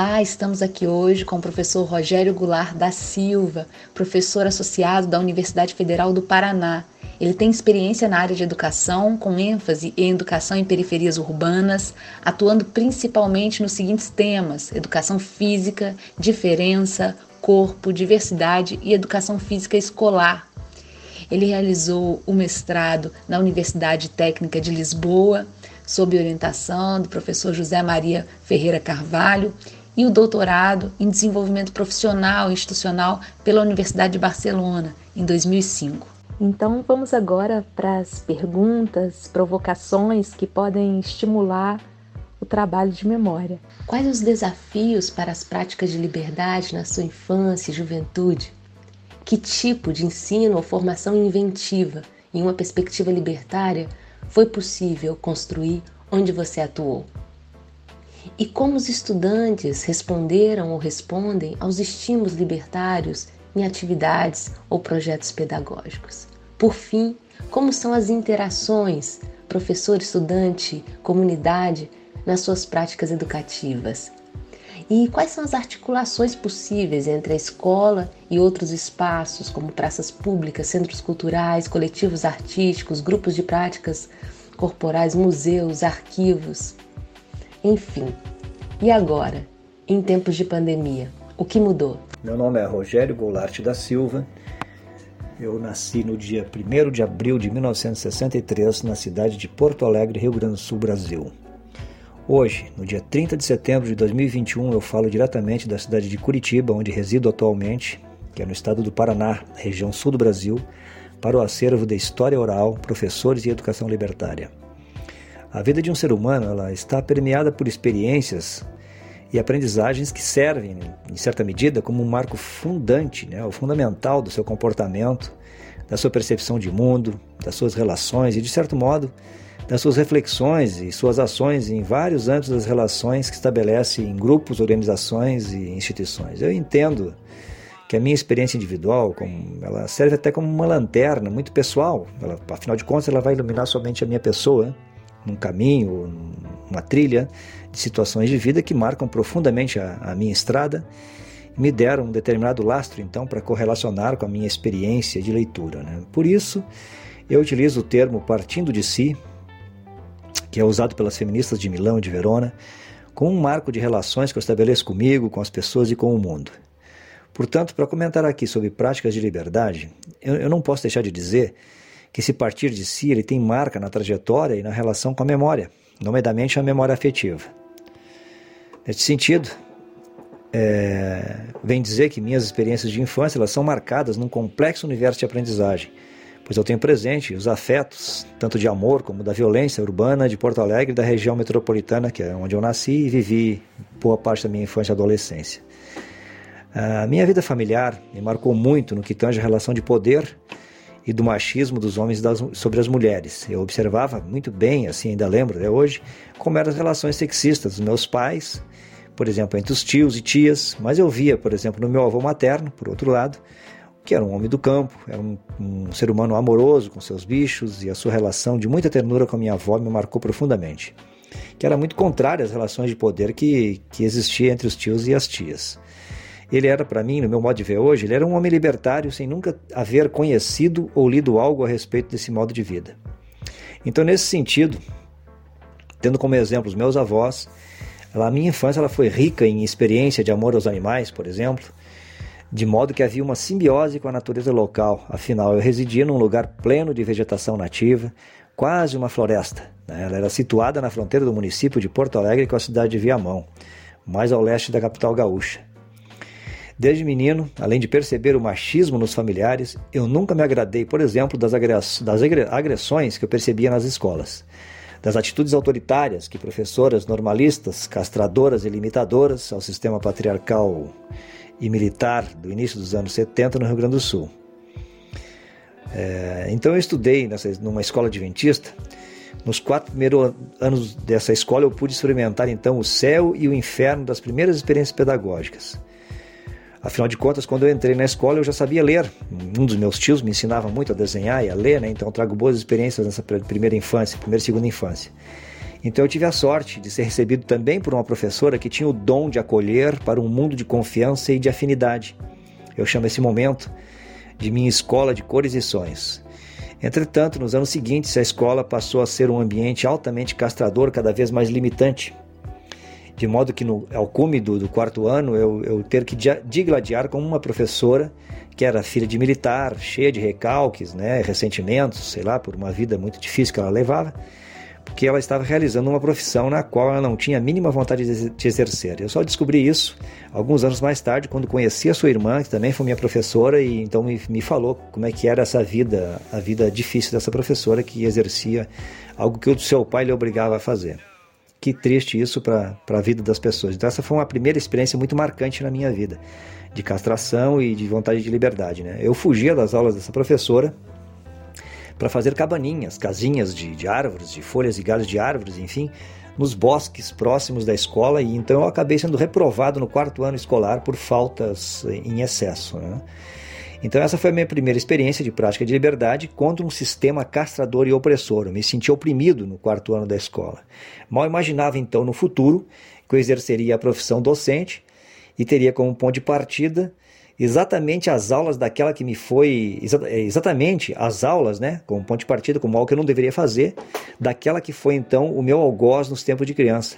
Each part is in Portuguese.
Olá, estamos aqui hoje com o professor Rogério Goulart da Silva, professor associado da Universidade Federal do Paraná. Ele tem experiência na área de educação, com ênfase em educação em periferias urbanas, atuando principalmente nos seguintes temas: educação física, diferença, corpo, diversidade e educação física escolar. Ele realizou o mestrado na Universidade Técnica de Lisboa sob orientação do professor José Maria Ferreira Carvalho, e o doutorado em desenvolvimento profissional e institucional pela Universidade de Barcelona, em 2005. Então vamos agora para as perguntas, provocações que podem estimular o trabalho de memória. Quais os desafios para as práticas de liberdade na sua infância e juventude? Que tipo de ensino ou formação inventiva em uma perspectiva libertária foi possível construir onde você atuou? E como os estudantes responderam ou respondem aos estímulos libertários em atividades ou projetos pedagógicos? Por fim, como são as interações professor, estudante, comunidade nas suas práticas educativas? E quais são as articulações possíveis entre a escola e outros espaços, como praças públicas, centros culturais, coletivos artísticos, grupos de práticas corporais, museus, arquivos, enfim. E agora, em tempos de pandemia, o que mudou? Meu nome é Rogério Goulart da Silva. Eu nasci no dia 1 de abril de 1963 na cidade de Porto Alegre, Rio Grande do Sul, Brasil. Hoje, no dia 30 de setembro de 2021, eu falo diretamente da cidade de Curitiba, onde resido atualmente, que é no estado do Paraná, região sul do Brasil, para o acervo de História Oral, Professores e Educação Libertária. A vida de um ser humano ela está permeada por experiências e aprendizagens que servem, em certa medida, como um marco fundante, né, o fundamental do seu comportamento, da sua percepção de mundo, das suas relações e, de certo modo, das suas reflexões e suas ações em vários âmbitos das relações que estabelece em grupos, organizações e instituições. Eu entendo que a minha experiência individual, como, ela serve até como uma lanterna muito pessoal. Ela, afinal de contas, ela vai iluminar somente a minha pessoa num caminho, numa trilha de situações de vida que marcam profundamente a, a minha estrada e me deram um determinado lastro, então, para correlacionar com a minha experiência de leitura. Né? Por isso, eu utilizo o termo partindo de si, que é usado pelas feministas de Milão e de Verona, como um marco de relações que eu estabeleço comigo, com as pessoas e com o mundo. Portanto, para comentar aqui sobre práticas de liberdade, eu, eu não posso deixar de dizer que esse partir de si ele tem marca na trajetória e na relação com a memória, nomeadamente a memória afetiva. Nesse sentido, é, vem dizer que minhas experiências de infância elas são marcadas num complexo universo de aprendizagem, pois eu tenho presente os afetos, tanto de amor como da violência urbana de Porto Alegre e da região metropolitana, que é onde eu nasci e vivi boa parte da minha infância e adolescência. A minha vida familiar me marcou muito no que tange a relação de poder e do machismo dos homens das, sobre as mulheres. Eu observava muito bem, assim ainda lembro até hoje, como eram as relações sexistas dos meus pais, por exemplo, entre os tios e tias, mas eu via, por exemplo, no meu avô materno, por outro lado, que era um homem do campo, era um, um ser humano amoroso com seus bichos e a sua relação de muita ternura com a minha avó me marcou profundamente, que era muito contrária às relações de poder que, que existia entre os tios e as tias. Ele era, para mim, no meu modo de ver hoje, ele era um homem libertário sem nunca haver conhecido ou lido algo a respeito desse modo de vida. Então, nesse sentido, tendo como exemplo os meus avós, a minha infância ela foi rica em experiência de amor aos animais, por exemplo, de modo que havia uma simbiose com a natureza local. Afinal, eu residia num lugar pleno de vegetação nativa, quase uma floresta. Né? Ela era situada na fronteira do município de Porto Alegre com a cidade de Viamão, mais ao leste da capital gaúcha. Desde menino, além de perceber o machismo nos familiares, eu nunca me agradei, por exemplo, das, agressões que eu percebia nas escolas, das atitudes autoritárias que professoras normalistas, castradoras e limitadoras ao sistema patriarcal e militar do início dos anos 70 no Rio Grande do Sul. É, então eu estudei nessa, numa escola adventista. Nos quatro primeiros anos dessa escola eu pude experimentar então o céu e o inferno das primeiras experiências pedagógicas. Afinal de contas, quando eu entrei na escola, eu já sabia ler. Um dos meus tios me ensinava muito a desenhar e a ler, né? então trago boas experiências nessa primeira infância, primeira e segunda infância. Então eu tive a sorte de ser recebido também por uma professora que tinha o dom de acolher para um mundo de confiança e de afinidade. Eu chamo esse momento de minha escola de cores e sonhos. Entretanto, nos anos seguintes, a escola passou a ser um ambiente altamente castrador, cada vez mais limitante. De modo que, no, ao cume do, do quarto ano, eu, eu ter que digladiar com uma professora que era filha de militar, cheia de recalques, né, ressentimentos, sei lá, por uma vida muito difícil que ela levava, porque ela estava realizando uma profissão na qual ela não tinha a mínima vontade de exercer. Eu só descobri isso alguns anos mais tarde, quando conheci a sua irmã, que também foi minha professora, e então me, me falou como é que era essa vida, a vida difícil dessa professora que exercia algo que o seu pai lhe obrigava a fazer. Que triste isso para a vida das pessoas. Então, essa foi uma primeira experiência muito marcante na minha vida, de castração e de vontade de liberdade. Né? Eu fugia das aulas dessa professora para fazer cabaninhas, casinhas de, de árvores, de folhas e galhos de árvores, enfim, nos bosques próximos da escola e então eu acabei sendo reprovado no quarto ano escolar por faltas em excesso. Né? Então essa foi a minha primeira experiência de prática de liberdade contra um sistema castrador e opressor. Eu me senti oprimido no quarto ano da escola. Mal imaginava então no futuro que eu exerceria a profissão docente e teria como ponto de partida exatamente as aulas daquela que me foi é, exatamente as aulas, né, como ponto de partida, como algo que eu não deveria fazer, daquela que foi então o meu algoz nos tempos de criança.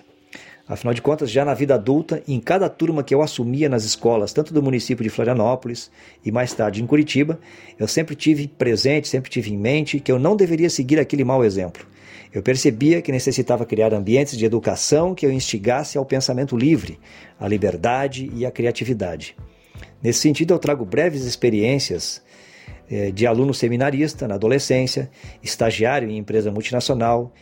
Afinal de contas, já na vida adulta, em cada turma que eu assumia nas escolas, tanto do município de Florianópolis e mais tarde em Curitiba, eu sempre tive presente, sempre tive em mente que eu não deveria seguir aquele mau exemplo. Eu percebia que necessitava criar ambientes de educação que eu instigasse ao pensamento livre, à liberdade e à criatividade. Nesse sentido, eu trago breves experiências eh, de aluno seminarista na adolescência, estagiário em empresa multinacional,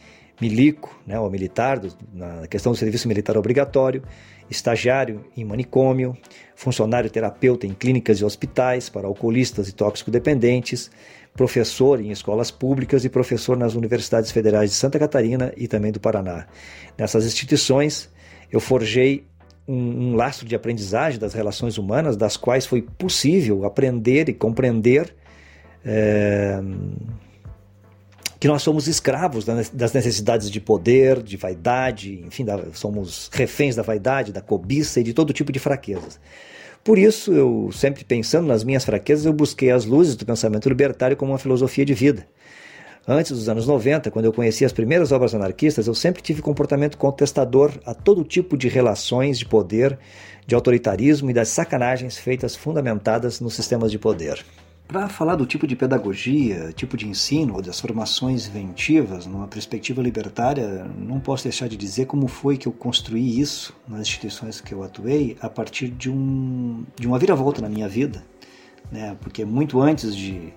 milico, né, ou militar, na questão do serviço militar obrigatório, estagiário em manicômio, funcionário terapeuta em clínicas e hospitais para alcoolistas e tóxico-dependentes, professor em escolas públicas e professor nas universidades federais de Santa Catarina e também do Paraná. Nessas instituições, eu forjei um, um lastro de aprendizagem das relações humanas, das quais foi possível aprender e compreender é, que nós somos escravos das necessidades de poder, de vaidade, enfim, somos reféns da vaidade, da cobiça e de todo tipo de fraquezas. Por isso, eu sempre pensando nas minhas fraquezas, eu busquei as luzes do pensamento libertário como uma filosofia de vida. Antes dos anos 90, quando eu conheci as primeiras obras anarquistas, eu sempre tive comportamento contestador a todo tipo de relações de poder, de autoritarismo e das sacanagens feitas fundamentadas nos sistemas de poder. Para falar do tipo de pedagogia, tipo de ensino ou das formações inventivas numa perspectiva libertária, não posso deixar de dizer como foi que eu construí isso nas instituições que eu atuei a partir de, um, de uma viravolta na minha vida. Né? Porque muito antes de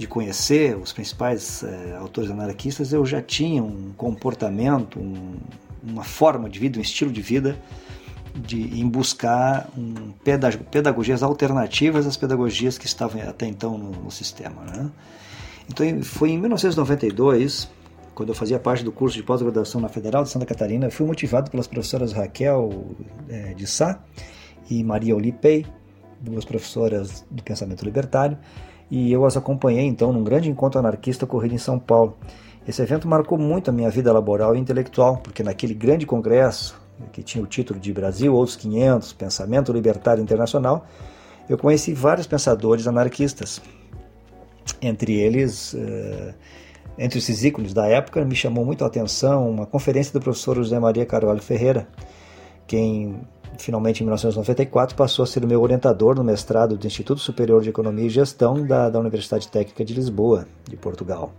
de conhecer os principais é, autores anarquistas, eu já tinha um comportamento, um, uma forma de vida, um estilo de vida de, em buscar um, pedagogias alternativas às pedagogias que estavam até então no, no sistema. Né? Então foi em 1992, quando eu fazia parte do curso de pós-graduação na Federal de Santa Catarina, eu fui motivado pelas professoras Raquel é, de Sá e Maria Olipei, duas professoras do pensamento libertário, e eu as acompanhei então num grande encontro anarquista ocorrido em São Paulo. Esse evento marcou muito a minha vida laboral e intelectual, porque naquele grande congresso, que tinha o título de Brasil Outros 500, Pensamento Libertário Internacional, eu conheci vários pensadores anarquistas. Entre eles, uh, entre esses ícones da época, me chamou muito a atenção uma conferência do professor José Maria Carvalho Ferreira, quem finalmente em 1994 passou a ser o meu orientador no mestrado do Instituto Superior de Economia e Gestão da, da Universidade Técnica de Lisboa, de Portugal.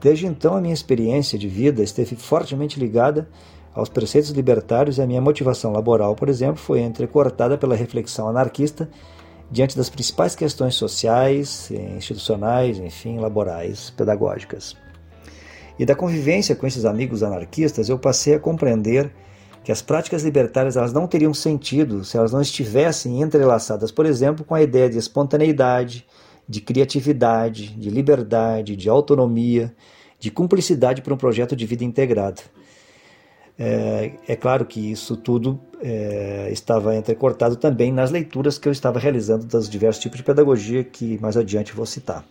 Desde então, a minha experiência de vida esteve fortemente ligada aos preceitos libertários e a minha motivação laboral, por exemplo, foi entrecortada pela reflexão anarquista diante das principais questões sociais, institucionais, enfim, laborais, pedagógicas. E da convivência com esses amigos anarquistas, eu passei a compreender que as práticas libertárias elas não teriam sentido se elas não estivessem entrelaçadas, por exemplo, com a ideia de espontaneidade, de criatividade, de liberdade, de autonomia, de cumplicidade para um projeto de vida integrado. É, é claro que isso tudo é, estava entrecortado também nas leituras que eu estava realizando dos diversos tipos de pedagogia que mais adiante vou citar.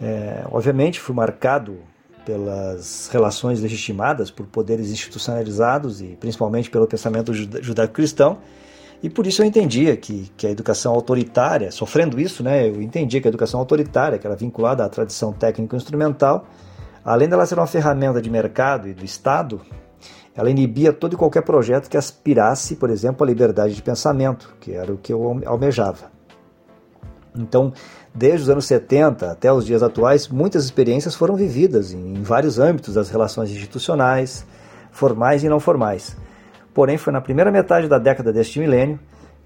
É, obviamente, fui marcado pelas relações legitimadas por poderes institucionalizados e principalmente pelo pensamento judaico-cristão. E por isso eu entendia que, que a educação autoritária, sofrendo isso, né, eu entendia que a educação autoritária, que era vinculada à tradição técnico-instrumental, além dela ser uma ferramenta de mercado e do Estado, ela inibia todo e qualquer projeto que aspirasse, por exemplo, à liberdade de pensamento, que era o que eu almejava. Então, desde os anos 70 até os dias atuais, muitas experiências foram vividas em vários âmbitos das relações institucionais, formais e não formais. Porém, foi na primeira metade da década deste milênio,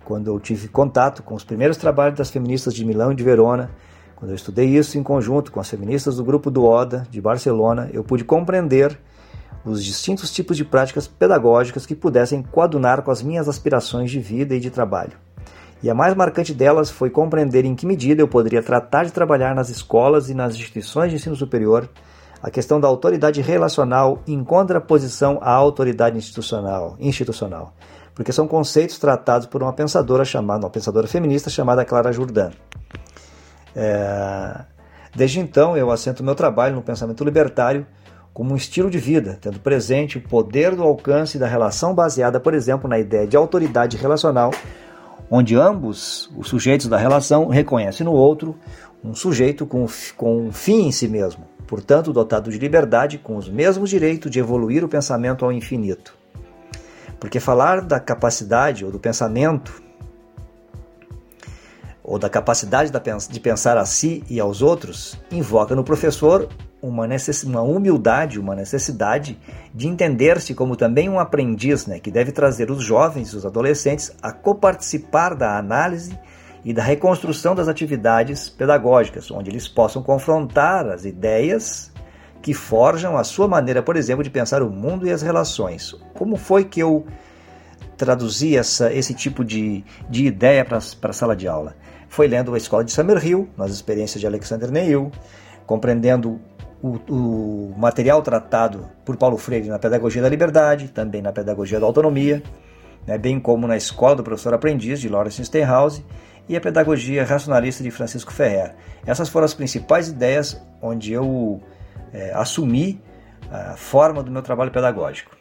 quando eu tive contato com os primeiros trabalhos das feministas de Milão e de Verona, quando eu estudei isso em conjunto com as feministas do grupo do ODA de Barcelona, eu pude compreender os distintos tipos de práticas pedagógicas que pudessem coadunar com as minhas aspirações de vida e de trabalho. E a mais marcante delas foi compreender em que medida eu poderia tratar de trabalhar nas escolas e nas instituições de ensino superior a questão da autoridade relacional em contraposição à autoridade institucional, institucional, porque são conceitos tratados por uma pensadora chamada, uma pensadora feminista chamada Clara Jourdan. É... Desde então, eu assento meu trabalho no pensamento libertário como um estilo de vida, tendo presente o poder do alcance da relação baseada, por exemplo, na ideia de autoridade relacional onde ambos os sujeitos da relação reconhecem no outro um sujeito com, com um fim em si mesmo, portanto dotado de liberdade, com os mesmos direitos de evoluir o pensamento ao infinito. Porque falar da capacidade ou do pensamento, ou da capacidade de pensar a si e aos outros, invoca no professor uma, necess... uma humildade, uma necessidade de entender-se como também um aprendiz, né, que deve trazer os jovens os adolescentes a coparticipar da análise e da reconstrução das atividades pedagógicas, onde eles possam confrontar as ideias que forjam a sua maneira, por exemplo, de pensar o mundo e as relações. Como foi que eu traduzi essa, esse tipo de, de ideia para a sala de aula? Foi lendo a Escola de Summerhill, nas experiências de Alexander Neil, compreendendo o, o, material tratado por Paulo Freire na Pedagogia da Liberdade, também na Pedagogia da Autonomia, né, bem como na Escola do Professor Aprendiz, de Lawrence Steinhouse, e a Pedagogia Racionalista de Francisco Ferrer. Essas foram as principais ideias onde eu é, assumi a forma do meu trabalho pedagógico.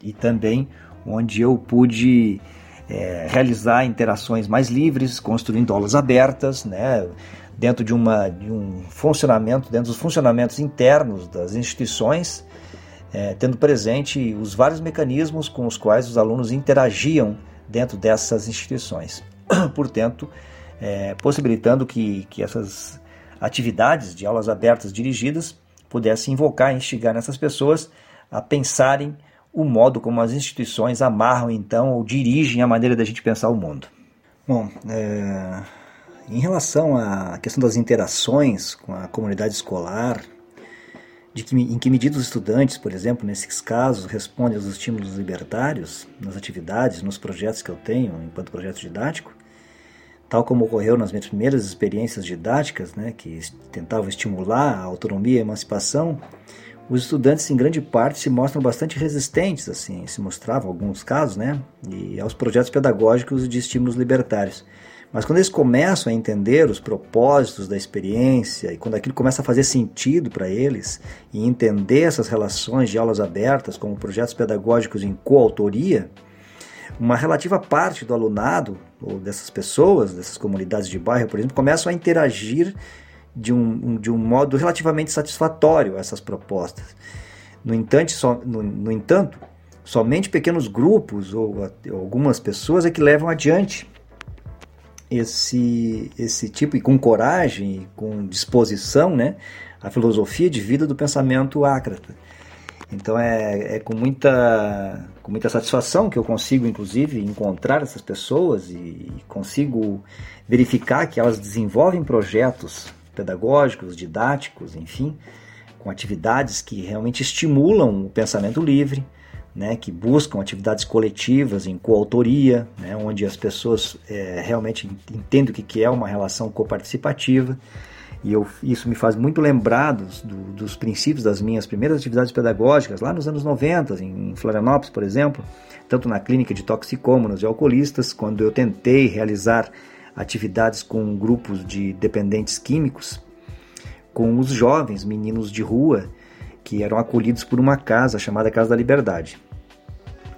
E também onde eu pude é, realizar interações mais livres, construindo aulas abertas, né, dentro de, uma, de um funcionamento, dentro dos funcionamentos internos das instituições, é, tendo presente os vários mecanismos com os quais os alunos interagiam dentro dessas instituições. Portanto, é, possibilitando que, que essas atividades de aulas abertas dirigidas pudessem invocar e instigar nessas pessoas a pensarem o modo como as instituições amarram então ou dirigem a maneira da gente pensar o mundo. Bom, é, em relação à questão das interações com a comunidade escolar, de que, em que medida os estudantes, por exemplo, nesses casos, respondem aos estímulos libertários nas atividades, nos projetos que eu tenho enquanto projeto didático, tal como ocorreu nas minhas primeiras experiências didáticas, né, que tentavam estimular a autonomia e a emancipação, os estudantes, em grande parte, se mostram bastante resistentes, assim, se mostravam, alguns casos, né, e aos projetos pedagógicos de estímulos libertários. Mas quando eles começam a entender os propósitos da experiência e quando aquilo começa a fazer sentido para eles e entender essas relações de aulas abertas como projetos pedagógicos em coautoria, uma relativa parte do alunado ou dessas pessoas, dessas comunidades de bairro, por exemplo, começam a interagir de um, de um modo relativamente satisfatório a essas propostas. No entanto, so, no, no entanto, somente pequenos grupos ou, ou algumas pessoas é que levam adiante esse, esse tipo, e com coragem, com disposição, né, a filosofia de vida do pensamento ácrata. Então é, é com, muita, com muita satisfação que eu consigo, inclusive, encontrar essas pessoas e consigo verificar que elas desenvolvem projetos pedagógicos, didáticos, enfim, com atividades que realmente estimulam o pensamento livre, né, que buscam atividades coletivas em coautoria, né, onde as pessoas é, realmente entendem o que é uma relação coparticipativa. E eu, isso me faz muito lembrar dos, do, dos princípios das minhas primeiras atividades pedagógicas, lá nos anos 90, em Florianópolis, por exemplo, tanto na clínica de toxicômanos e alcoolistas, quando eu tentei realizar atividades com grupos de dependentes químicos, com os jovens meninos de rua que eram acolhidos por uma casa chamada Casa da Liberdade.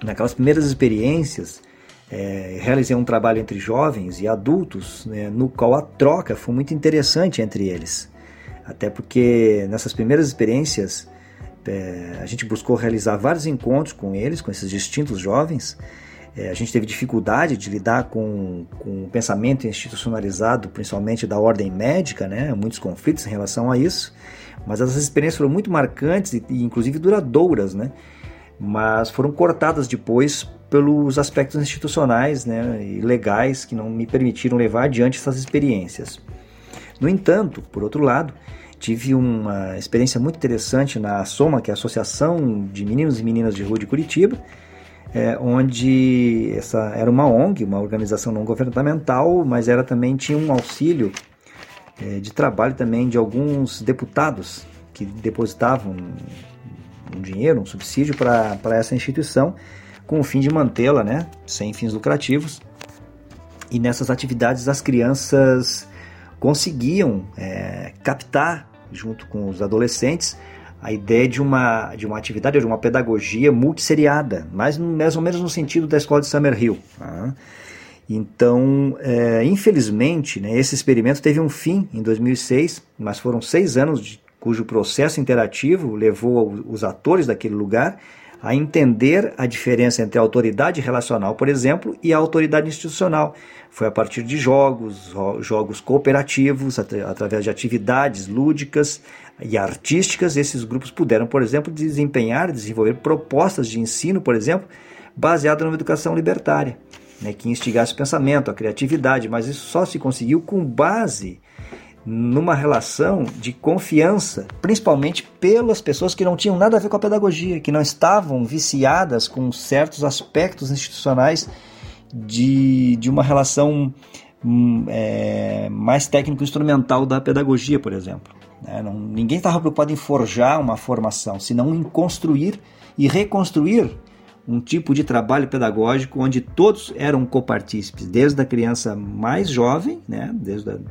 Naquelas primeiras experiências, é, realizei um trabalho entre jovens e adultos, né, no qual a troca foi muito interessante entre eles. Até porque nessas primeiras experiências é, a gente buscou realizar vários encontros com eles, com esses distintos jovens. É, a gente teve dificuldade de lidar com, com o pensamento institucionalizado, principalmente da ordem médica, né? muitos conflitos em relação a isso. Mas essas experiências foram muito marcantes e, e inclusive duradouras, né? mas foram cortadas depois pelos aspectos institucionais né, e legais que não me permitiram levar adiante essas experiências. No entanto, por outro lado, tive uma experiência muito interessante na Soma, que é a Associação de Meninos e Meninas de Rua de Curitiba, é, onde essa era uma ONG, uma organização não governamental, mas era também tinha um auxílio é, de trabalho também de alguns deputados que depositavam um dinheiro, um subsídio para essa instituição, com o fim de mantê-la, né, sem fins lucrativos. E nessas atividades as crianças conseguiam é, captar, junto com os adolescentes, a ideia de uma, de uma atividade, de uma pedagogia multisseriada, mais, mais ou menos no sentido da escola de Summerhill. Tá? Então, é, infelizmente, né, esse experimento teve um fim em 2006, mas foram seis anos de cujo processo interativo levou os atores daquele lugar a entender a diferença entre a autoridade relacional, por exemplo, e a autoridade institucional. Foi a partir de jogos, jogos cooperativos, através de atividades lúdicas e artísticas, esses grupos puderam, por exemplo, desempenhar, desenvolver propostas de ensino, por exemplo, baseadas numa educação libertária, né, que instigasse o pensamento, a criatividade, mas isso só se conseguiu com base numa relação de confiança, principalmente pelas pessoas que não tinham nada a ver com a pedagogia, que não estavam viciadas com certos aspectos institucionais de, de uma relação hum, é, mais técnico-instrumental da pedagogia, por exemplo. Né? Não, ninguém estava preocupado em forjar uma formação, senão em construir e reconstruir um tipo de trabalho pedagógico onde todos eram copartícipes, desde a criança mais jovem, né, desde o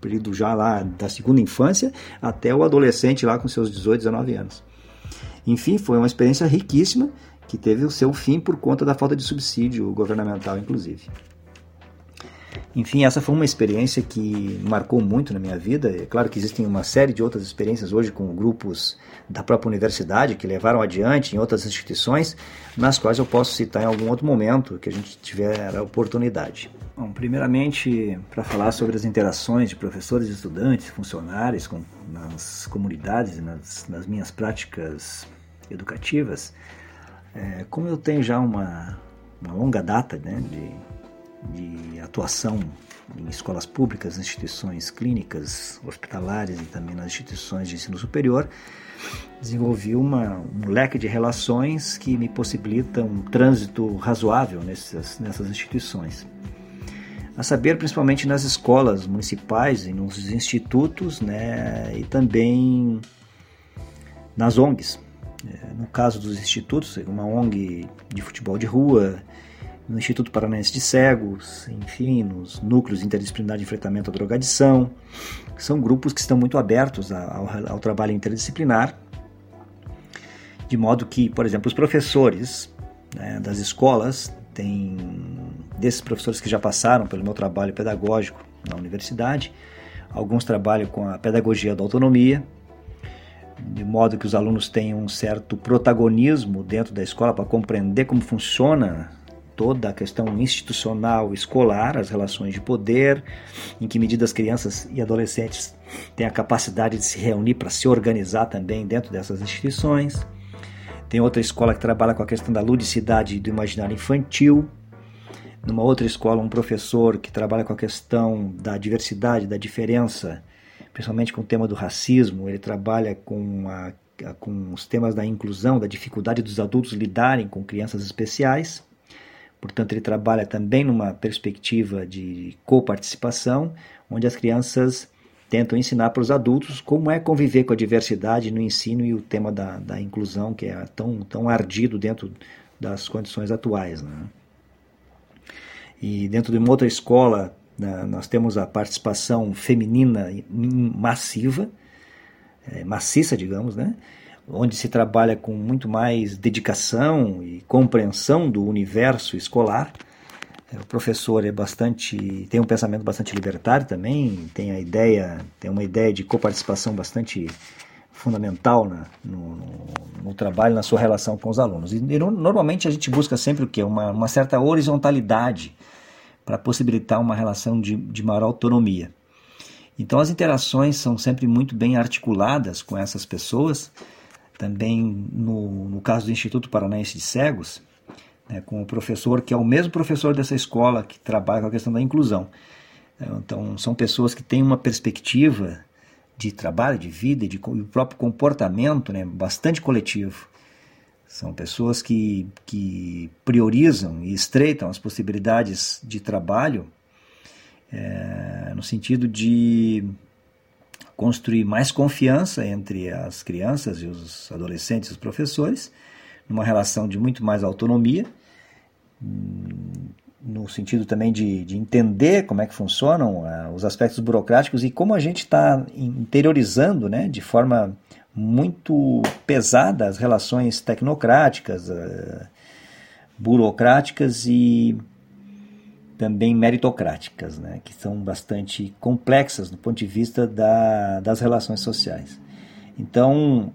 período já lá da segunda infância, até o adolescente lá com seus 18, 19 anos. Enfim, foi uma experiência riquíssima que teve o seu fim por conta da falta de subsídio governamental, inclusive. Enfim, essa foi uma experiência que marcou muito na minha vida. É claro que existem uma série de outras experiências hoje com grupos da própria universidade que levaram adiante em outras instituições, nas quais eu posso citar em algum outro momento que a gente tiver a oportunidade. Bom, primeiramente, para falar sobre as interações de professores, estudantes, funcionários com, nas comunidades nas, nas, minhas práticas educativas, é, como eu tenho já uma, uma longa data né, de de atuação em escolas públicas, instituições clínicas, hospitalares e também nas instituições de ensino superior, desenvolvi uma, um leque de relações que me possibilita um trânsito razoável nessas, nessas instituições. A saber, principalmente nas escolas municipais e nos institutos, né, e também nas ONGs. É, no caso dos institutos, uma ONG de futebol de rua, no Instituto Paranaense de Cegos, enfim, nos núcleos interdisciplinares de enfrentamento à drogadição. São grupos que estão muito abertos ao, ao trabalho interdisciplinar, de modo que, por exemplo, os professores né, das escolas têm, desses professores que já passaram pelo meu trabalho pedagógico na universidade, alguns trabalham com a pedagogia da autonomia, de modo que os alunos tenham um certo protagonismo dentro da escola para compreender como funciona toda a questão institucional escolar, as relações de poder, em que medida as crianças e adolescentes têm a capacidade de se reunir para se organizar também dentro dessas instituições. Tem outra escola que trabalha com a questão da ludicidade do imaginário infantil. Numa outra escola, um professor que trabalha com a questão da diversidade, da diferença, principalmente com o tema do racismo, ele trabalha com, a, com os temas da inclusão, da dificuldade dos adultos lidarem com crianças especiais. Portanto, ele trabalha também numa perspectiva de coparticipação, onde as crianças tentam ensinar para os adultos como é conviver com a diversidade no ensino e o tema da, da inclusão, que é tão, tão ardido dentro das condições atuais. Né? E dentro de uma outra escola, né, nós temos a participação feminina massiva, é, maciça, digamos, né? Onde se trabalha com muito mais dedicação e compreensão do universo escolar é, o professor é bastante tem um pensamento bastante libertário também, tem a ideia, tem uma ideia de coparticipação bastante fundamental na, no, no, trabalho, na sua relação com os alunos. E, e normalmente a gente busca sempre o quê? Uma, uma certa horizontalidade para possibilitar uma relação de, de maior autonomia. Então as interações são sempre muito bem articuladas com essas pessoas. Também no, no caso do Instituto Paranaense de Cegos, né, com o professor que é o mesmo professor dessa escola que trabalha com a questão da inclusão. Então, são pessoas que têm uma perspectiva de trabalho, de vida e de o próprio comportamento né, bastante coletivo. São pessoas que, que priorizam e estreitam as possibilidades de trabalho é, no sentido de construir mais confiança entre as crianças e os adolescentes e os professores numa relação de muito mais autonomia, no sentido também de, de entender como é que funcionam uh, os aspectos burocráticos e como a gente está interiorizando né, de forma muito pesada as relações tecnocráticas, uh, burocráticas e também meritocráticas, né, que são bastante complexas do ponto de vista da, das relações sociais. Então,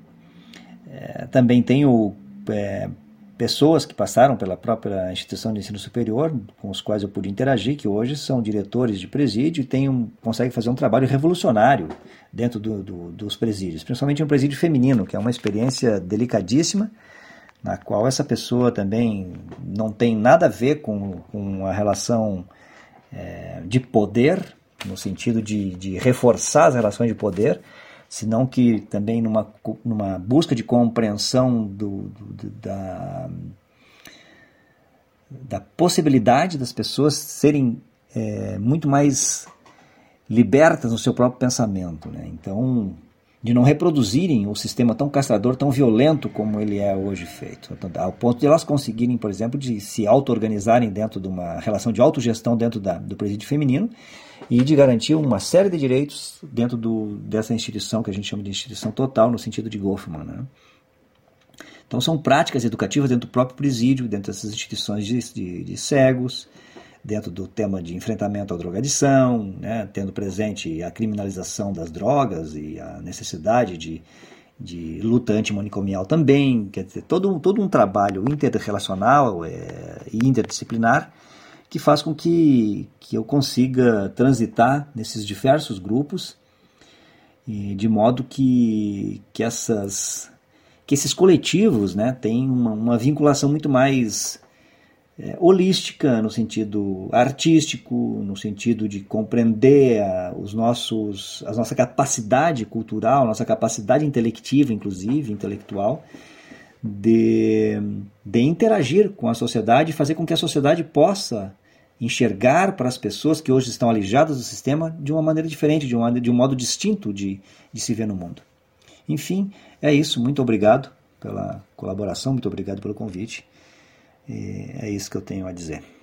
é, também tenho é, pessoas que passaram pela própria instituição de ensino superior, com os quais eu pude interagir, que hoje são diretores de presídio e um, conseguem fazer um trabalho revolucionário dentro do, do, dos presídios, principalmente um presídio feminino, que é uma experiência delicadíssima, na qual essa pessoa também não tem nada a ver com, com a relação é, de poder, no sentido de, de reforçar as relações de poder, senão que também numa, numa busca de compreensão do, do, da, da possibilidade das pessoas serem é, muito mais libertas no seu próprio pensamento. Né? Então, de não reproduzirem o sistema tão castrador, tão violento como ele é hoje feito. Então, ao ponto de elas conseguirem, por exemplo, de se auto-organizarem dentro de uma relação de autogestão dentro da, do presídio feminino e de garantir uma série de direitos dentro do, dessa instituição que a gente chama de instituição total, no sentido de Goffman. Né? Então, são práticas educativas dentro do próprio presídio, dentro dessas instituições de, de, de cegos, dentro do tema de enfrentamento à drogadição, né, tendo presente a criminalização das drogas e a necessidade de, de luta antimanicomial também, quer dizer, todo, todo um trabalho interrelacional é, e interdisciplinar que faz com que, que eu consiga transitar nesses diversos grupos e de modo que, que, essas, que esses coletivos né, têm uma, uma vinculação muito mais é, holística, no sentido artístico, no sentido de compreender a, os nossos, a nossa capacidade cultural, nossa capacidade intelectiva, inclusive, intelectual, de, de interagir com a sociedade e fazer com que a sociedade possa enxergar para as pessoas que hoje estão alijadas do sistema de uma maneira diferente, de um, de um modo distinto de, de se ver no mundo. Enfim, é isso. Muito obrigado pela colaboração, muito obrigado pelo convite. E é isso que eu tenho a dizer.